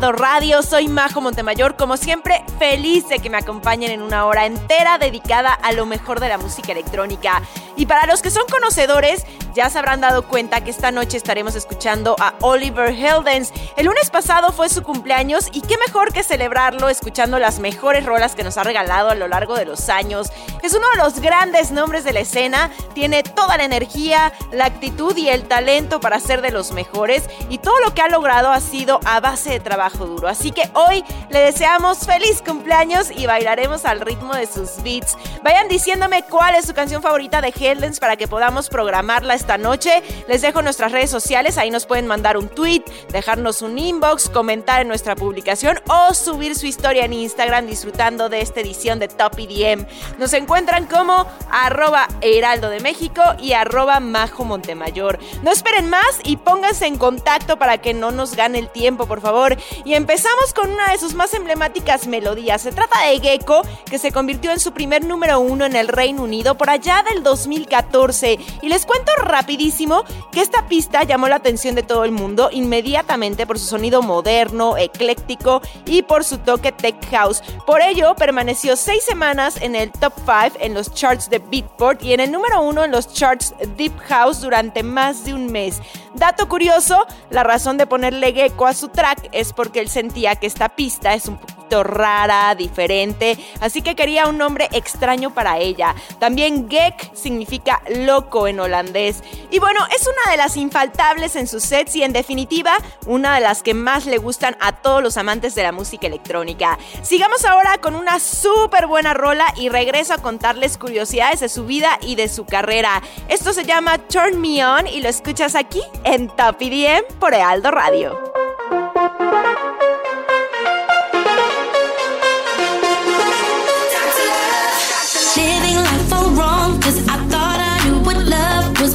Radio. Soy Majo Montemayor, como siempre, feliz de que me acompañen en una hora entera dedicada a lo mejor de la música electrónica. Y para los que son conocedores, ya se habrán dado cuenta que esta noche estaremos escuchando a Oliver Heldens. El lunes pasado fue su cumpleaños y qué mejor que celebrarlo escuchando las mejores rolas que nos ha regalado a lo largo de los años. Es uno de los grandes nombres de la escena, tiene toda la energía, la actitud y el talento para ser de los mejores y todo lo que ha logrado ha sido a base de trabajo duro. Así que hoy le deseamos feliz cumpleaños y bailaremos al ritmo de sus beats. Vayan diciéndome cuál es su canción favorita de Geldens para que podamos programarla esta noche. Les dejo nuestras redes sociales, ahí nos pueden mandar un tweet, dejarnos un inbox, comentar en nuestra publicación o subir su historia en Instagram disfrutando de esta edición de Top EDM. Nos encuentran como arroba Heraldo de México y arroba Majo Montemayor. No esperen más y pónganse en contacto para que no nos gane el tiempo, por favor. Y empezamos con una de sus más emblemáticas melodías. Se trata de Gecko, que se convirtió en su primer número uno en el Reino Unido por allá del 2014. Y les cuento rapidísimo que esta pista llamó la atención de todo el mundo inmediatamente por su sonido moderno, ecléctico y por su toque tech house. Por ello, permaneció seis semanas en el top 5 en los charts de Beatport y en el número uno en los charts Deep House durante más de un mes. Dato curioso, la razón de ponerle Gecko a su track es porque él sentía que esta pista es un poquito rara, diferente, así que quería un nombre extraño para ella. También Gek significa loco en holandés. Y bueno, es una de las infaltables en sus sets y en definitiva una de las que más le gustan a todos los amantes de la música electrónica. Sigamos ahora con una súper buena rola y regreso a contarles curiosidades de su vida y de su carrera. Esto se llama Turn Me On y lo escuchas aquí en Top EDM por Ealdo Radio.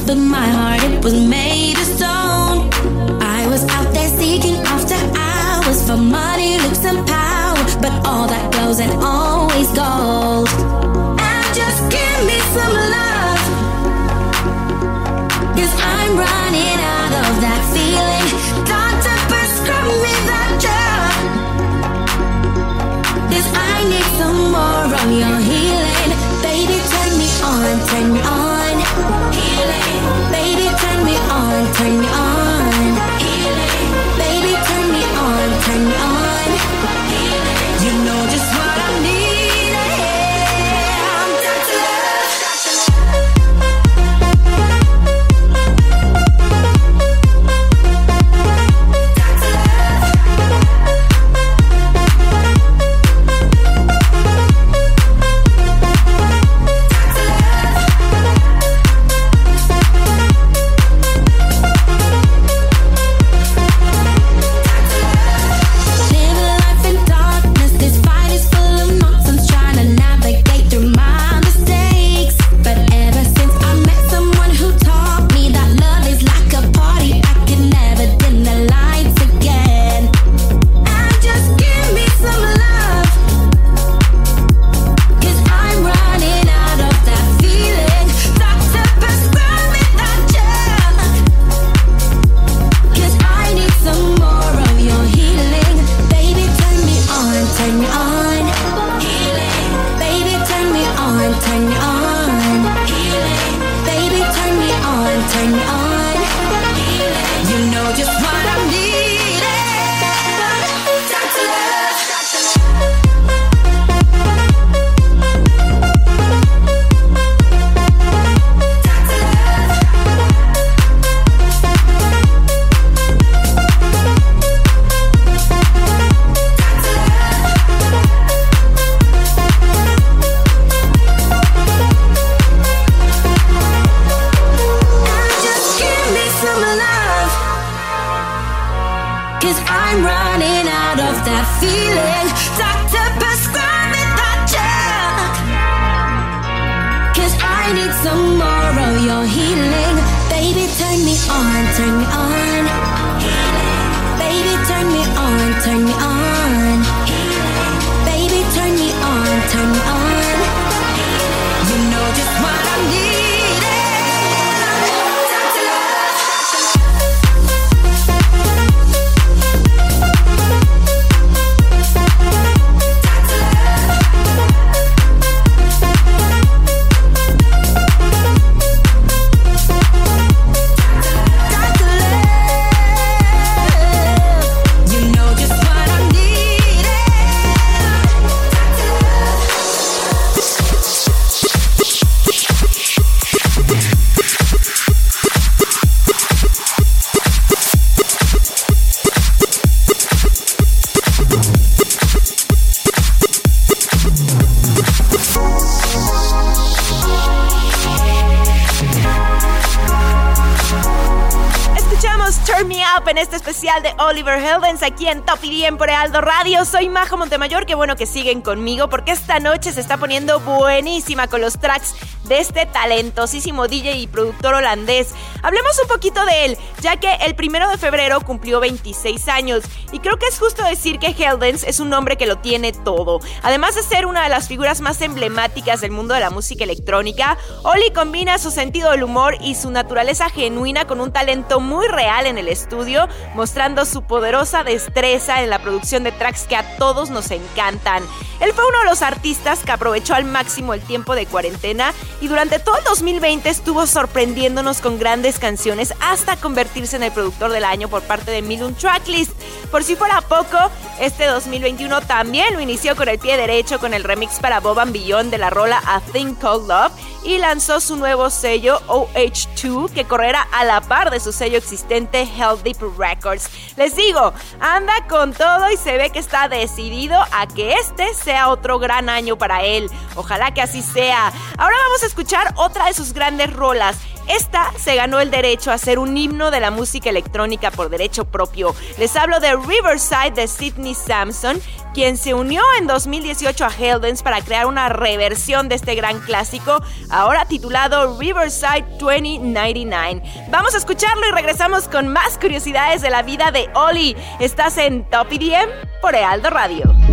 But my heart it was made of stone. I was out there seeking after hours for money, looks, and power, but all that goes and always gold. And just give me some love, cause I'm running especial de Oliver Heldens aquí en Top y por Aldo Radio. Soy Majo Montemayor, qué bueno que siguen conmigo porque esta noche se está poniendo buenísima con los tracks de este talentosísimo DJ y productor holandés. Hablemos un poquito de él, ya que el primero de febrero cumplió 26 años y creo que es justo decir que Heldens es un hombre que lo tiene todo. Además de ser una de las figuras más emblemáticas del mundo de la música electrónica, Oli combina su sentido del humor y su naturaleza genuina con un talento muy real en el estudio, mostrando su poderosa destreza en la producción de tracks que a todos nos encantan. Él fue uno de los artistas que aprovechó al máximo el tiempo de cuarentena y durante todo el 2020 estuvo sorprendiéndonos con grandes canciones hasta convertirse en el productor del año por parte de Milun Tracklist. Por si fuera poco, este 2021 también lo inició con el pie derecho con el remix para Bob Beyond de la rola A Thing Called Love y lanzó su nuevo sello OH2 que correrá a la par de su sello existente Hell Deep Les digo, anda con todo y se ve que está decidido a que este sea otro gran año para él. Ojalá que así sea. Ahora vamos a escuchar otra de sus grandes rolas. Esta se ganó el derecho a ser un himno de la música electrónica por derecho propio. Les hablo de Riverside de Sidney Sampson, quien se unió en 2018 a Heldens para crear una reversión de este gran clásico, ahora titulado Riverside 2099. Vamos a escucharlo y regresamos con más curiosidades de la vida de Oli. Estás en Top EDM por Ealdo Radio.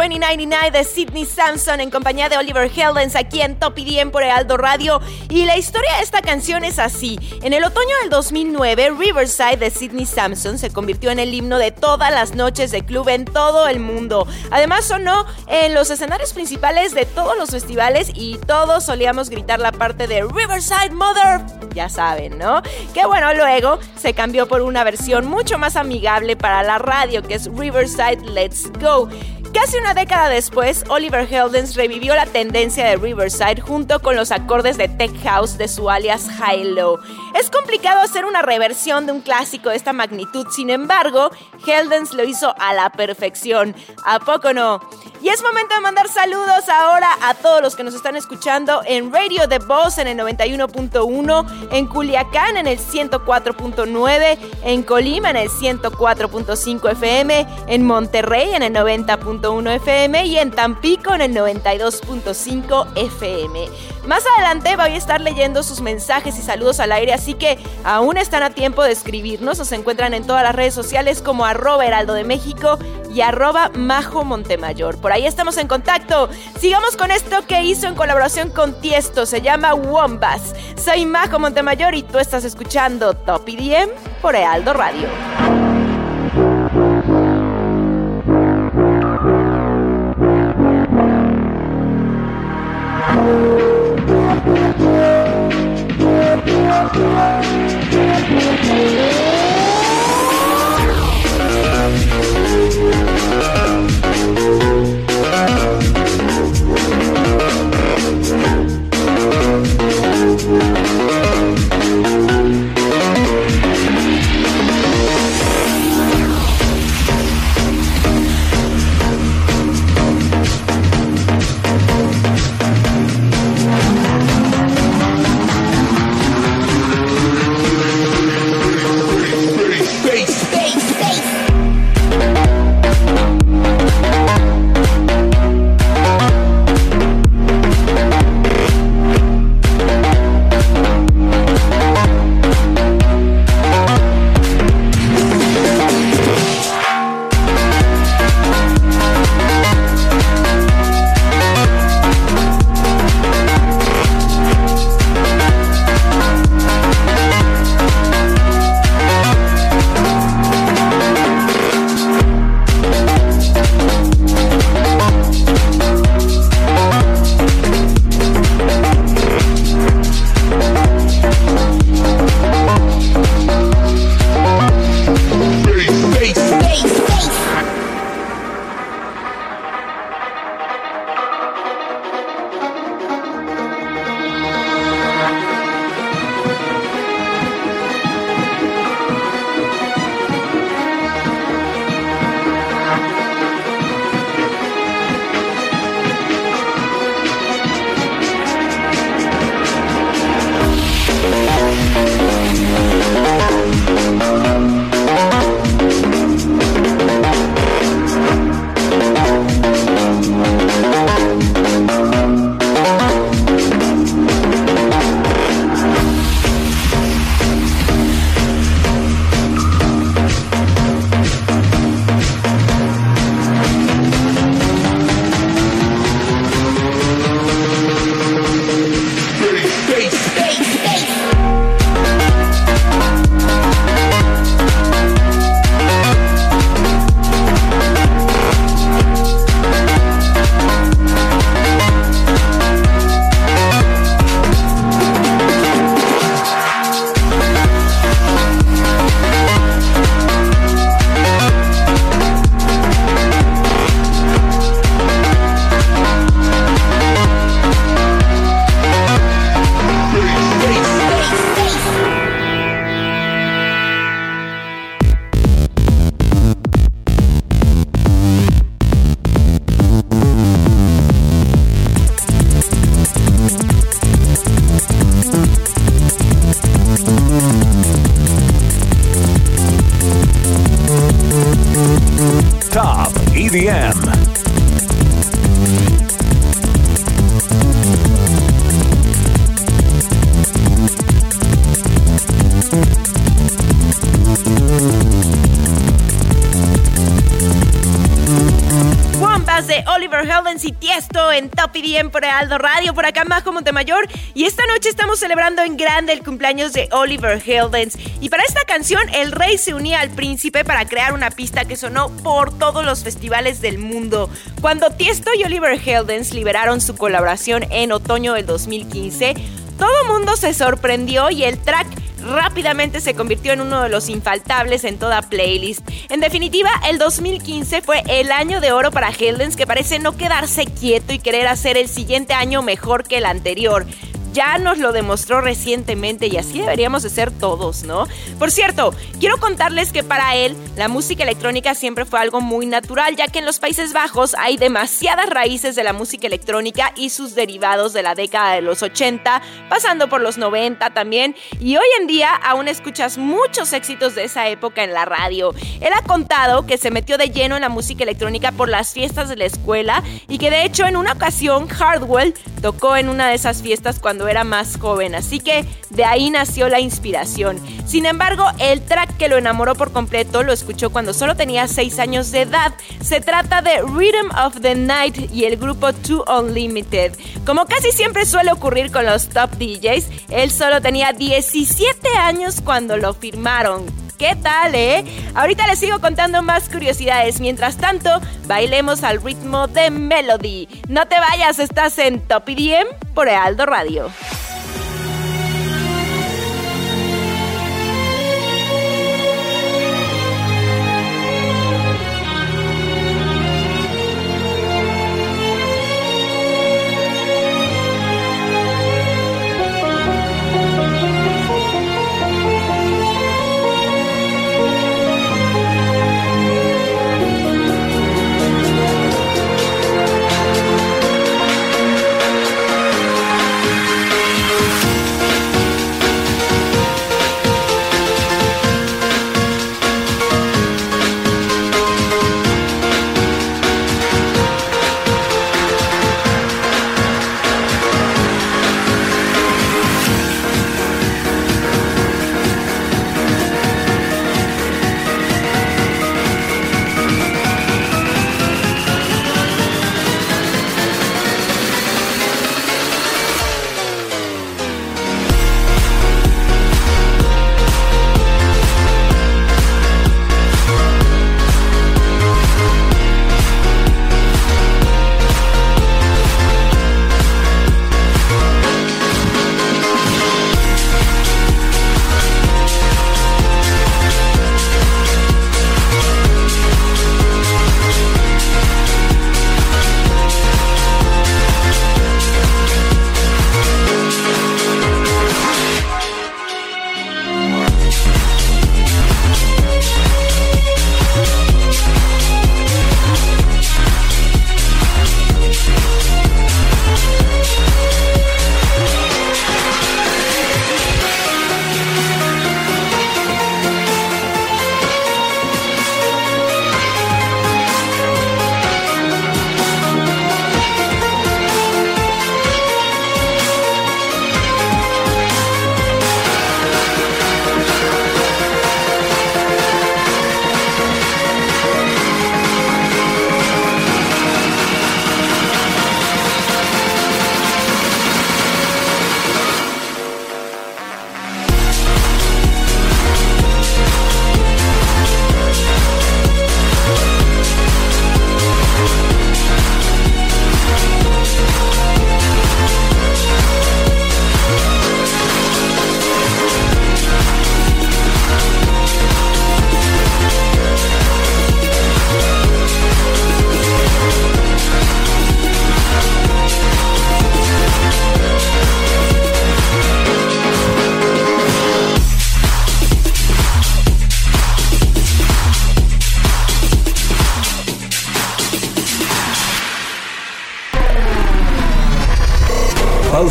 2099 de Sidney Sampson en compañía de Oliver Heldens aquí en Top IDM por Aldo Radio. Y la historia de esta canción es así. En el otoño del 2009, Riverside de Sidney Sampson se convirtió en el himno de todas las noches de club en todo el mundo. Además sonó en los escenarios principales de todos los festivales y todos solíamos gritar la parte de Riverside Mother. Ya saben, ¿no? Que bueno, luego se cambió por una versión mucho más amigable para la radio que es Riverside Let's Go. Casi una década después, Oliver Heldens revivió la tendencia de Riverside junto con los acordes de Tech House de su alias High Low. Es complicado hacer una reversión de un clásico de esta magnitud, sin embargo, Heldens lo hizo a la perfección. ¿A poco no? Y es momento de mandar saludos ahora a todos los que nos están escuchando en Radio The Boss en el 91.1, en Culiacán en el 104.9, en Colima en el 104.5 FM, en Monterrey en el 90.1 FM y en Tampico en el 92.5 FM. Más adelante voy a estar leyendo sus mensajes y saludos al aire, así que aún están a tiempo de escribirnos. Nos encuentran en todas las redes sociales como arroba heraldo de México y arroba majo Montemayor. Por ahí estamos en contacto. Sigamos con esto que hizo en colaboración con Tiesto. Se llama Wombas. Soy Majo Montemayor y tú estás escuchando Top IDM por Heraldo Radio. Por acá Majo Montemayor. Y esta noche estamos celebrando en grande el cumpleaños de Oliver Heldens. Y para esta canción, el rey se unía al príncipe para crear una pista que sonó por todos los festivales del mundo. Cuando Tiesto y Oliver Heldens liberaron su colaboración en otoño del 2015, todo mundo se sorprendió y el track rápidamente se convirtió en uno de los infaltables en toda playlist. En definitiva, el 2015 fue el año de oro para Heldens que parece no quedarse quieto y querer hacer el siguiente año mejor que el anterior ya nos lo demostró recientemente y así deberíamos de ser todos, ¿no? Por cierto, quiero contarles que para él la música electrónica siempre fue algo muy natural, ya que en los Países Bajos hay demasiadas raíces de la música electrónica y sus derivados de la década de los 80, pasando por los 90 también, y hoy en día aún escuchas muchos éxitos de esa época en la radio. Él ha contado que se metió de lleno en la música electrónica por las fiestas de la escuela y que de hecho en una ocasión Hardwell tocó en una de esas fiestas cuando era más joven, así que de ahí nació la inspiración. Sin embargo, el track que lo enamoró por completo lo escuchó cuando solo tenía 6 años de edad. Se trata de Rhythm of the Night y el grupo Two Unlimited. Como casi siempre suele ocurrir con los top DJs, él solo tenía 17 años cuando lo firmaron. ¿Qué tal, eh? Ahorita les sigo contando más curiosidades. Mientras tanto, bailemos al ritmo de Melody. No te vayas, estás en Top IDM por Ealdo Radio.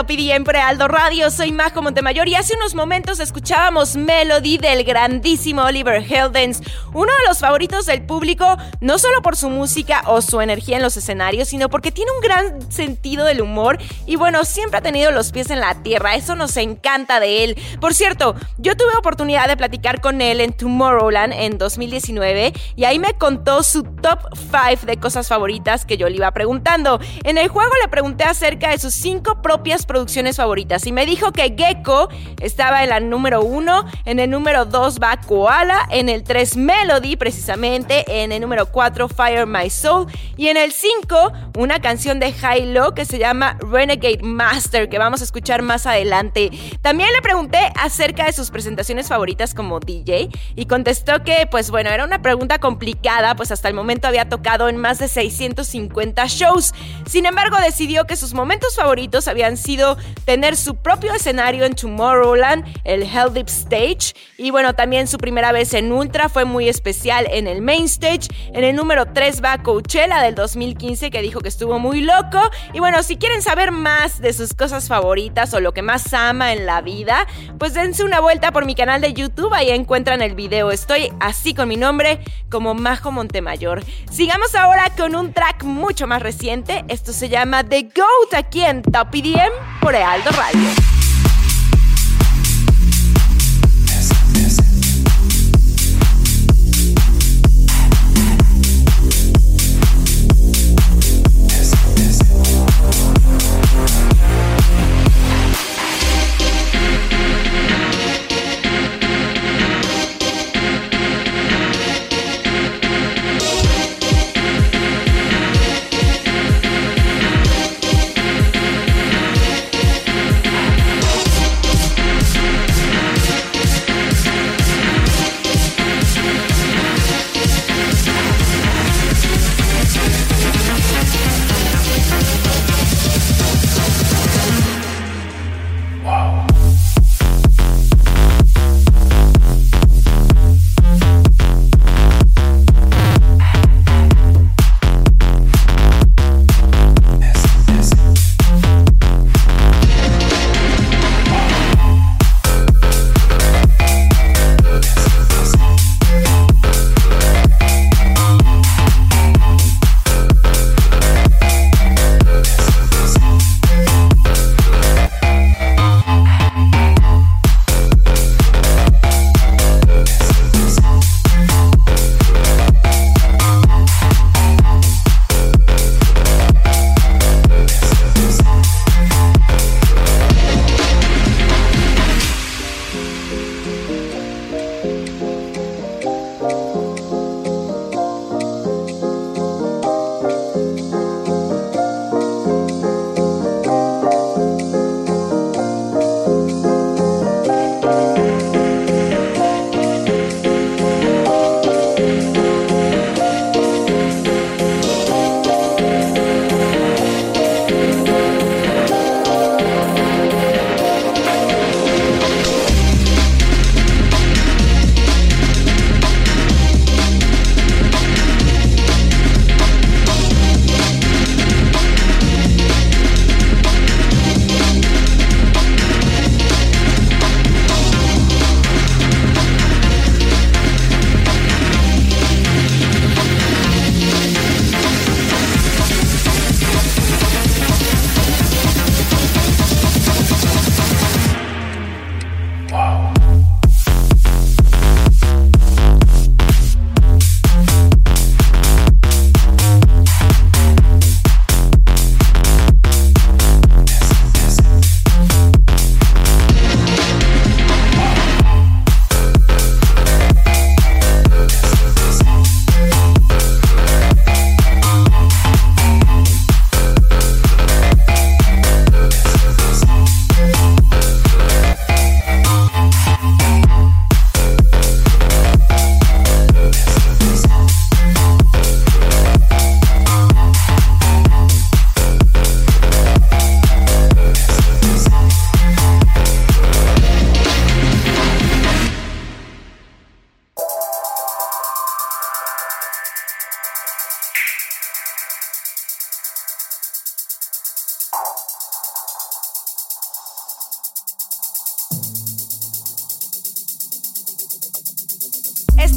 Ya en Top IDM por Aldo Radio. Soy Majo Montemayor y hace unos momentos escuchábamos Melody del grandísimo Oliver Heldens, uno de los favoritos del público, no solo por su música o su energía en los escenarios, sino porque tiene un gran sentido del humor y bueno, siempre ha tenido los pies en la tierra. Eso nos encanta de él. Por cierto, yo tuve oportunidad de platicar con él en Tomorrowland en 2019 y ahí me contó su top 5 de cosas favoritas que yo le iba preguntando. En el juego le pregunté acerca de sus cinco propias producciones favoritas y me dijo que Gecko estaba en la número uno, en el número 2 va Koala, en el 3 Melody precisamente, en el número 4 Fire My Soul y en el 5 una canción de Hilo que se llama Renegade Master que vamos a escuchar más adelante. También le pregunté acerca de sus presentaciones favoritas como DJ y contestó que pues bueno, era una pregunta complicada, pues hasta el momento había tocado en más de 650 shows. Sin embargo, decidió que sus momentos favoritos habían sido tener su propio escenario en Tomorrowland, el Hell Deep Stage, y bueno, también su primera vez en Ultra fue muy especial en el Main Stage. En el número 3 va Coachella del 2015, que dijo que estuvo muy loco. Y bueno, si quieren saber más de sus cosas favoritas o lo que más ama en la vida, pues dense una vuelta por mi canal de YouTube, ahí encuentran el video. Estoy así con mi nombre, como Majo Montemayor. Sigamos ahora con un track mucho más reciente. Esto se llama The Goat aquí en Top EDM por Ealdo Radio.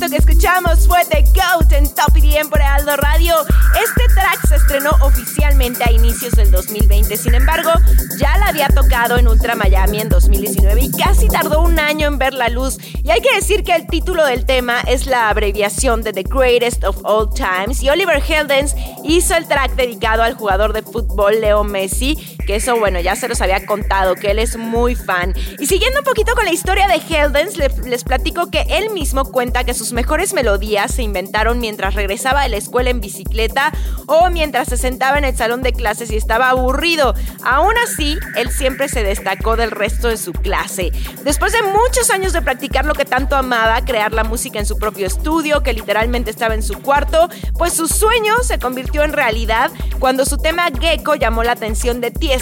Esto que escuchamos fue The Goat en Top EDM por Aldo Radio. Este track se estrenó oficialmente a inicios del 2020, sin embargo, ya la había tocado en Ultra Miami en 2019 y casi tardó un año en ver la luz. Y hay que decir que el título del tema es la abreviación de The Greatest of All Times y Oliver Heldens hizo el track dedicado al jugador de fútbol Leo Messi, que eso bueno, ya se los había contado, que él es muy fan. Y siguiendo un poquito con la historia de Heldens, les platico que él mismo cuenta que sus mejores melodías se inventaron mientras regresaba de la escuela en bicicleta o mientras se sentaba en el salón de clases y estaba aburrido. Aún así, él siempre se destacó del resto de su clase. Después de muchos años de practicar lo que tanto amaba, crear la música en su propio estudio, que literalmente estaba en su cuarto, pues su sueño se convirtió en realidad cuando su tema Gecko llamó la atención de Tiesto,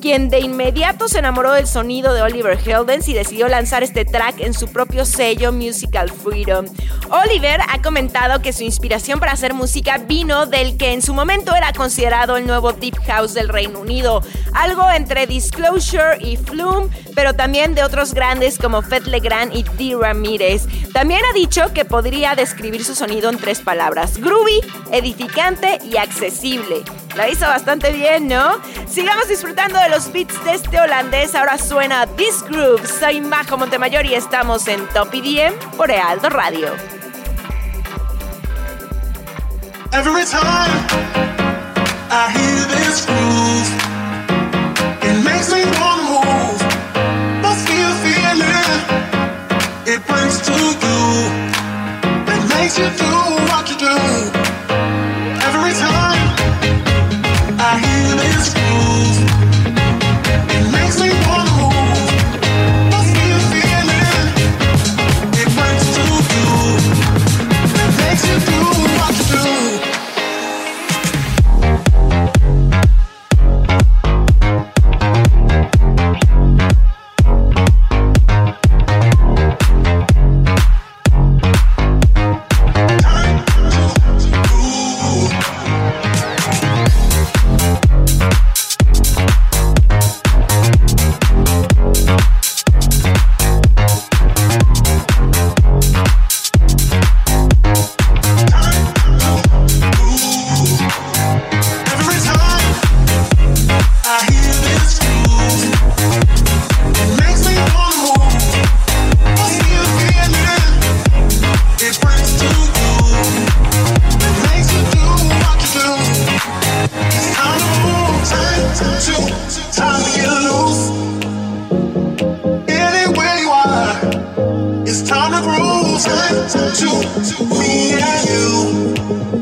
quien de inmediato se enamoró del sonido de Oliver Heldens y decidió lanzar este track en su propio sello Musical Freedom. Oliver ha comentado que su inspiración para hacer música vino del que en su momento era considerado el nuevo Deep House del Reino Unido, algo entre Disclosure y Flume, pero también de otros grandes como Fed Legrand y Dee Ramirez. También ha dicho que podría describir su sonido en tres palabras: groovy, edificante y accesible. Lo hizo bastante bien, ¿no? Sigamos disfrutando de los beats de este holandés. Ahora suena This Groove. Soy Majo Montemayor y estamos en Top EDM por Ealdo Radio. Every time I hear this groove, it makes me wanna move. Feeling it brings to Time to me and you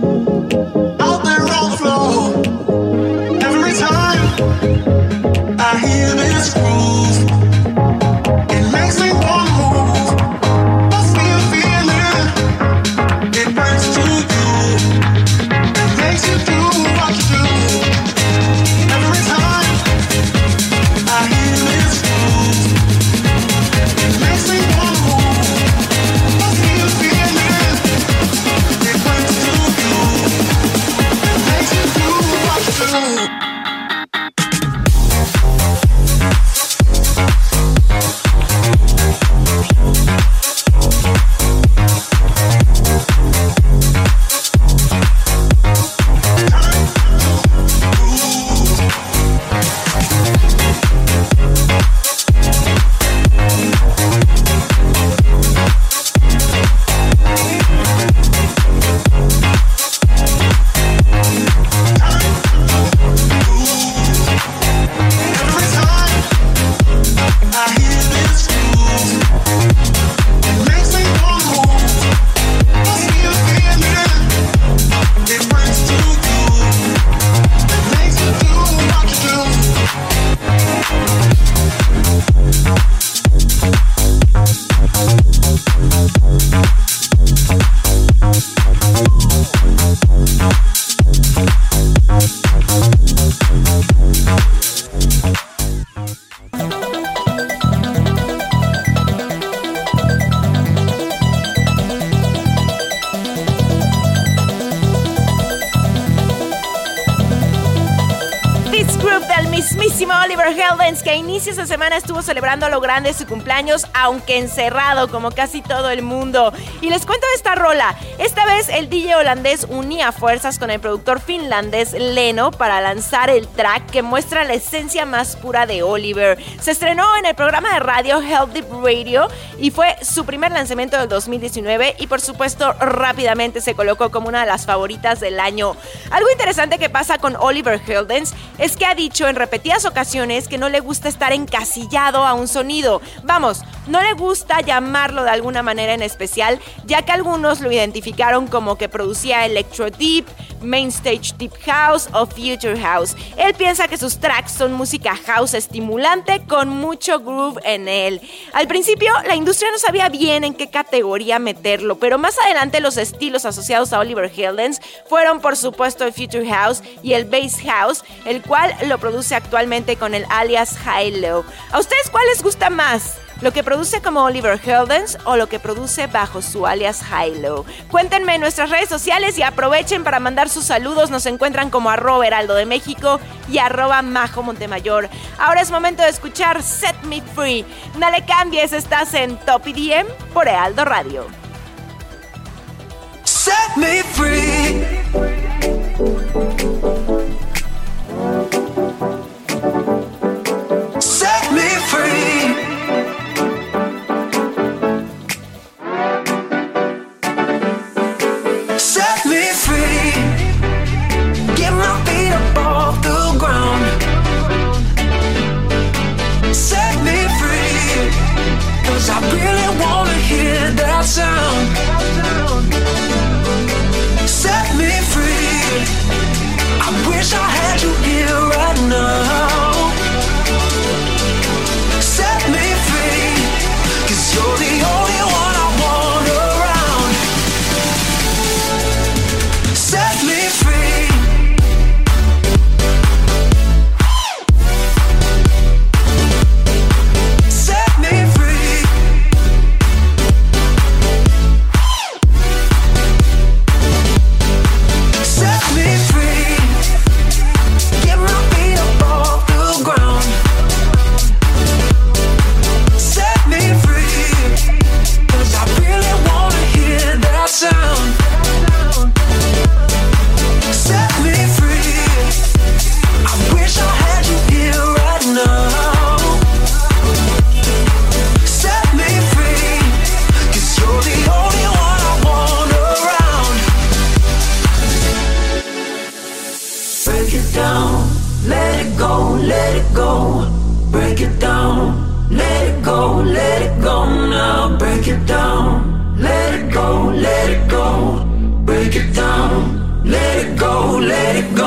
inicios de semana estuvo celebrando a lo grande su cumpleaños, aunque encerrado como casi todo el mundo. Y les cuento esta rola. Esta vez el DJ holandés unía fuerzas con el productor finlandés Leno para lanzar el track que muestra la esencia más pura de Oliver. Se estrenó en el programa de radio Hell Deep Radio y fue su primer lanzamiento del 2019 y por supuesto rápidamente se colocó como una de las favoritas del año. Algo interesante que pasa con Oliver Heldens es que ha dicho en repetidas ocasiones que no le gusta estar encasillado a un sonido. Vamos, no le gusta llamarlo de alguna manera en especial, ya que algunos lo identificaron como que producía electro deep, main stage deep house o future house. Él piensa que sus tracks son música house estimulante con mucho groove en él. Al principio la industria no sabía bien en qué categoría meterlo, pero más adelante los estilos asociados a Oliver Heldens fueron por supuesto el future house y el bass house, el cual lo produce actualmente con el alias High Low. ¿A ustedes cuál les gusta más? ¿Lo que produce como Oliver Heldens o lo que produce bajo su alias Hilo? Cuéntenme en nuestras redes sociales y aprovechen para mandar sus saludos. Nos encuentran como arroba heraldo de México y arroba majo Montemayor. Ahora es momento de escuchar Set Me Free. No le cambies, estás en Top EDM por Heraldo Radio. Set me free. It down, let it go, let it go. Break it down, let it go, let it go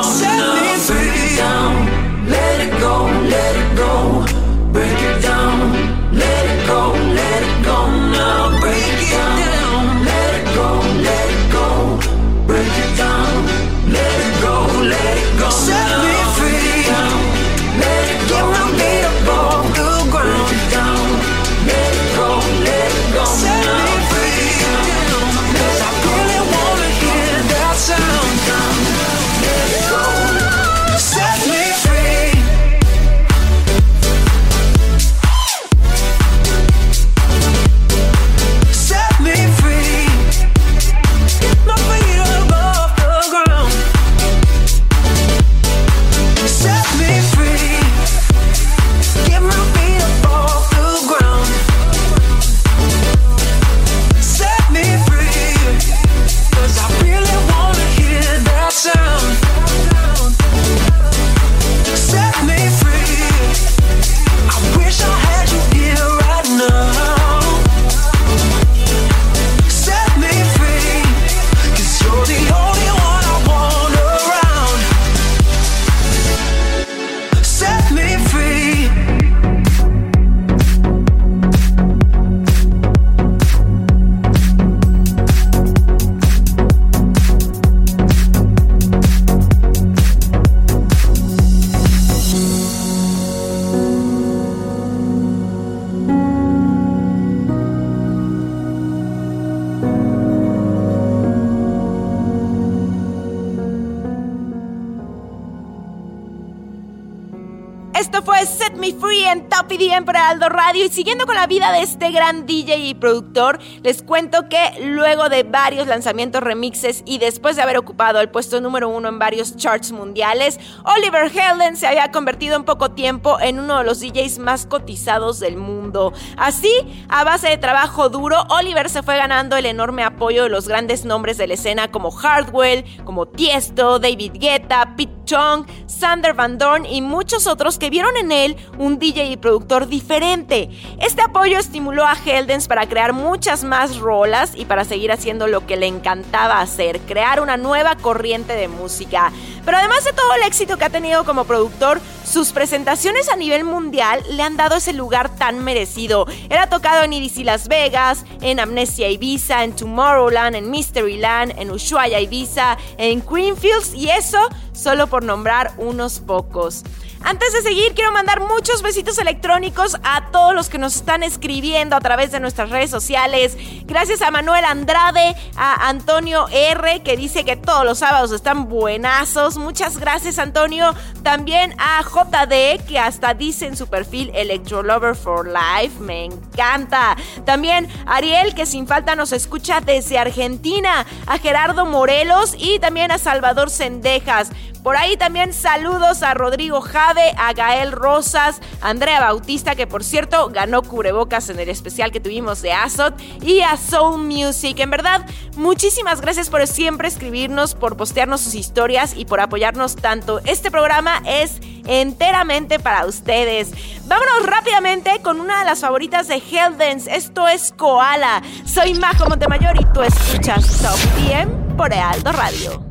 Radio. Y siguiendo con la vida de este gran DJ y productor, les cuento que luego de varios lanzamientos remixes y después de haber ocupado el puesto número uno en varios charts mundiales, Oliver Helden se había convertido en poco tiempo en uno de los DJs más cotizados del mundo. Así, a base de trabajo duro, Oliver se fue ganando el enorme apoyo de los grandes nombres de la escena como Hardwell, como Tiesto, David Guetta, Pete Chong, Sander Van Dorn y muchos otros que vieron en él un DJ y productor diferente. Este apoyo estimuló a Heldens para crear muchas más rolas y para seguir haciendo lo que le encantaba hacer, crear una nueva corriente de música. Pero además de todo el éxito que ha tenido como productor, sus presentaciones a nivel mundial le han dado ese lugar tan merecido. Él ha tocado en EDC Las Vegas, en Amnesia Ibiza, en Tomorrowland, en Mysteryland, en Ushuaia Ibiza, en Greenfields y eso solo por nombrar unos pocos. Antes de seguir, quiero mandar muchos besitos electrónicos a todos los que nos están escribiendo a través de nuestras redes sociales. Gracias a Manuel Andrade, a Antonio R, que dice que todos los sábados están buenazos. Muchas gracias, Antonio. También a JD, que hasta dice en su perfil Electro Lover for Life. Me encanta. También Ariel, que sin falta nos escucha desde Argentina. A Gerardo Morelos y también a Salvador Sendejas. Por ahí también saludos a Rodrigo Jade, a Gael Rosas, a Andrea Bautista, que por cierto ganó cubrebocas en el especial que tuvimos de Azot, y a Soul Music. En verdad, muchísimas gracias por siempre escribirnos, por postearnos sus historias y por apoyarnos tanto. Este programa es enteramente para ustedes. Vámonos rápidamente con una de las favoritas de Helldance. Esto es Koala. Soy Majo Montemayor y tú escuchas Top 10 por Alto Radio.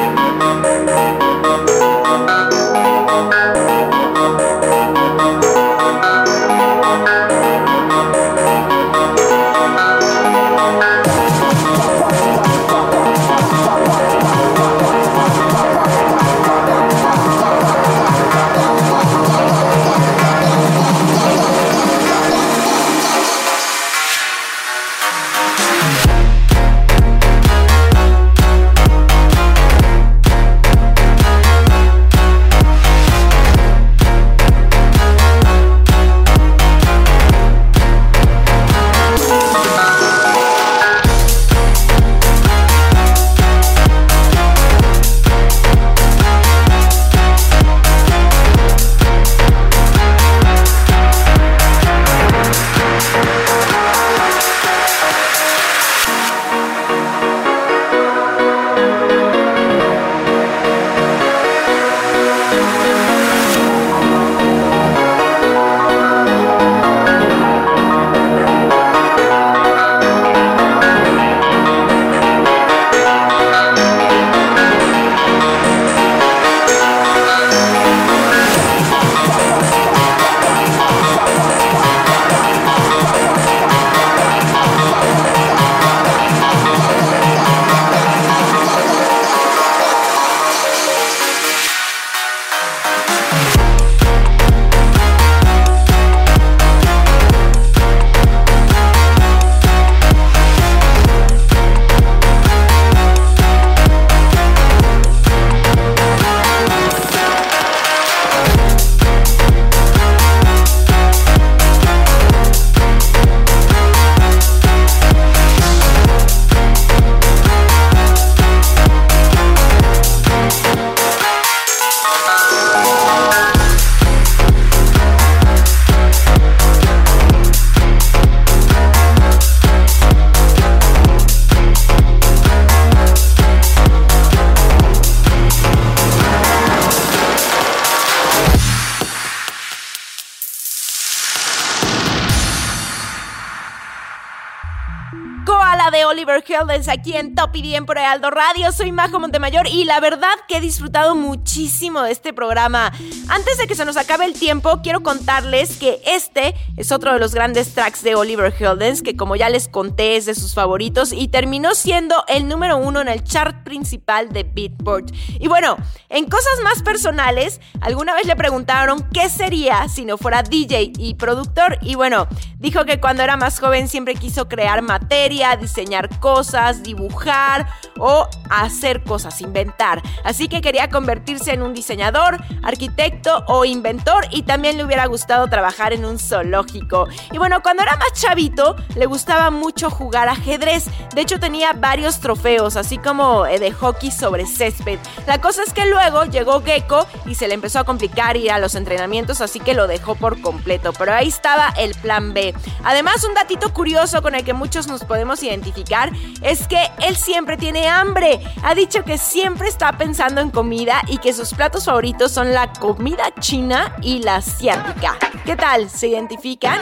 Heldens aquí en Top y Bien por Aldo Radio. Soy Majo Montemayor y la verdad que he disfrutado muchísimo de este programa. Antes de que se nos acabe el tiempo, quiero contarles que este es otro de los grandes tracks de Oliver Heldens, que como ya les conté es de sus favoritos y terminó siendo el número uno en el chart principal de Beatport. Y bueno, en cosas más personales, alguna vez le preguntaron qué sería si no fuera DJ y productor y bueno, dijo que cuando era más joven siempre quiso crear materia, diseñar cosas, dibujar o hacer cosas, inventar. Así que quería convertirse en un diseñador, arquitecto o inventor y también le hubiera gustado trabajar en un zoológico. Y bueno, cuando era más chavito le gustaba mucho jugar ajedrez. De hecho tenía varios trofeos, así como eh, de hockey sobre césped. La cosa es que luego llegó Gecko y se le empezó a complicar ir a los entrenamientos, así que lo dejó por completo. Pero ahí estaba el plan B. Además, un datito curioso con el que muchos nos podemos identificar es que él siempre tiene hambre. Ha dicho que siempre está pensando en comida y que sus platos favoritos son la comida china y la asiática. ¿Qué tal? ¿Se identifican?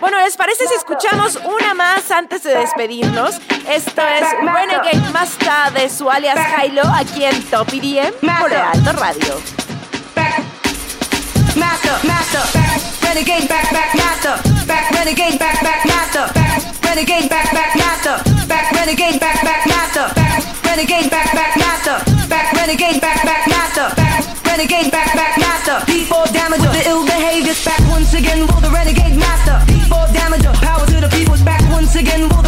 Bueno, ¿les parece si escuchamos una más antes de despedirnos? Esto es Renegade Master de su alias Hilo aquí en Top EDM por Alto Radio. master, master, renegade, back, back, master, back, renegade, back, back, master, renegade, back, back, master, back, renegade, back, back, master, back, renegade, back, back, master, back, renegade, back, back, master, back, renegade, back, back, master. D4 damage, the ill behaviors back once again. Will the renegade master? D4 damage, power to the people's back once again. Will the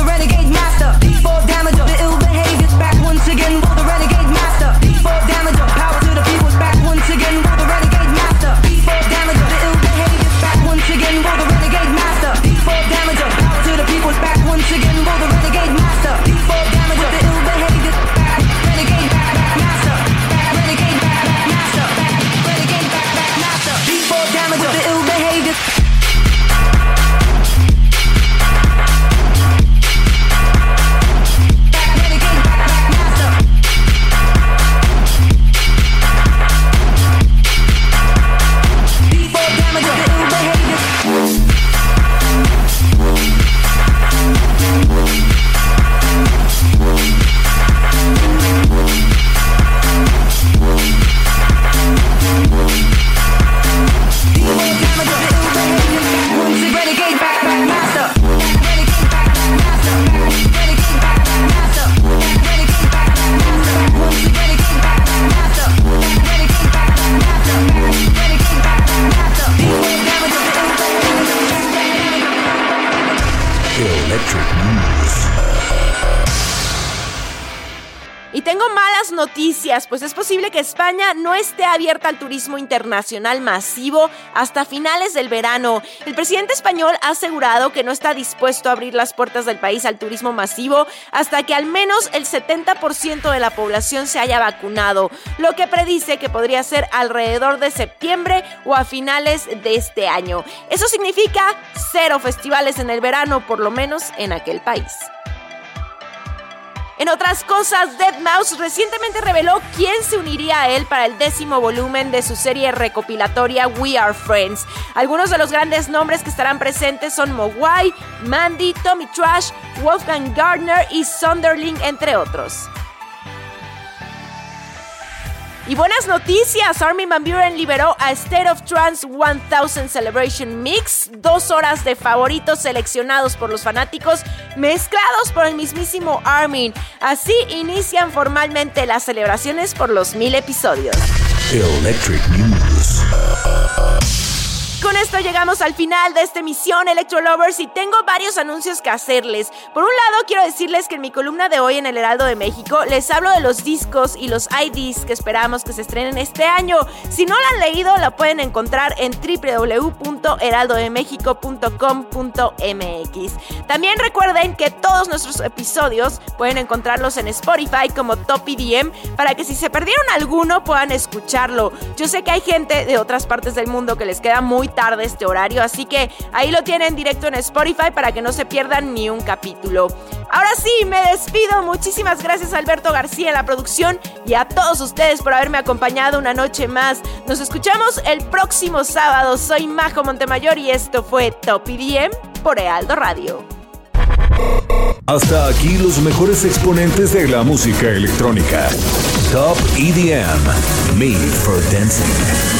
noticias, pues es posible que España no esté abierta al turismo internacional masivo hasta finales del verano. El presidente español ha asegurado que no está dispuesto a abrir las puertas del país al turismo masivo hasta que al menos el 70% de la población se haya vacunado, lo que predice que podría ser alrededor de septiembre o a finales de este año. Eso significa cero festivales en el verano, por lo menos en aquel país. En otras cosas, Deadmau5 recientemente reveló quién se uniría a él para el décimo volumen de su serie recopilatoria We Are Friends. Algunos de los grandes nombres que estarán presentes son Mogwai, Mandy, Tommy Trash, Wolfgang Gardner y Sonderling, entre otros. Y buenas noticias, Armin Van Buren liberó a State of Trance 1000 Celebration Mix, dos horas de favoritos seleccionados por los fanáticos, mezclados por el mismísimo Armin. Así inician formalmente las celebraciones por los mil episodios. Electric News. Con esto llegamos al final de esta emisión Electro Lovers y tengo varios anuncios que hacerles. Por un lado, quiero decirles que en mi columna de hoy en el Heraldo de México les hablo de los discos y los IDs que esperamos que se estrenen este año. Si no la han leído, la pueden encontrar en www.heraldodemexico.com.mx. También recuerden que todos nuestros episodios pueden encontrarlos en Spotify como Top EDM para que si se perdieron alguno puedan escucharlo. Yo sé que hay gente de otras partes del mundo que les queda muy tarde este horario, así que ahí lo tienen directo en Spotify para que no se pierdan ni un capítulo. Ahora sí, me despido. Muchísimas gracias a Alberto García en la producción y a todos ustedes por haberme acompañado una noche más. Nos escuchamos el próximo sábado. Soy Majo Montemayor y esto fue Top EDM por Ealdo Radio. Hasta aquí los mejores exponentes de la música electrónica. Top EDM, Made for Dancing.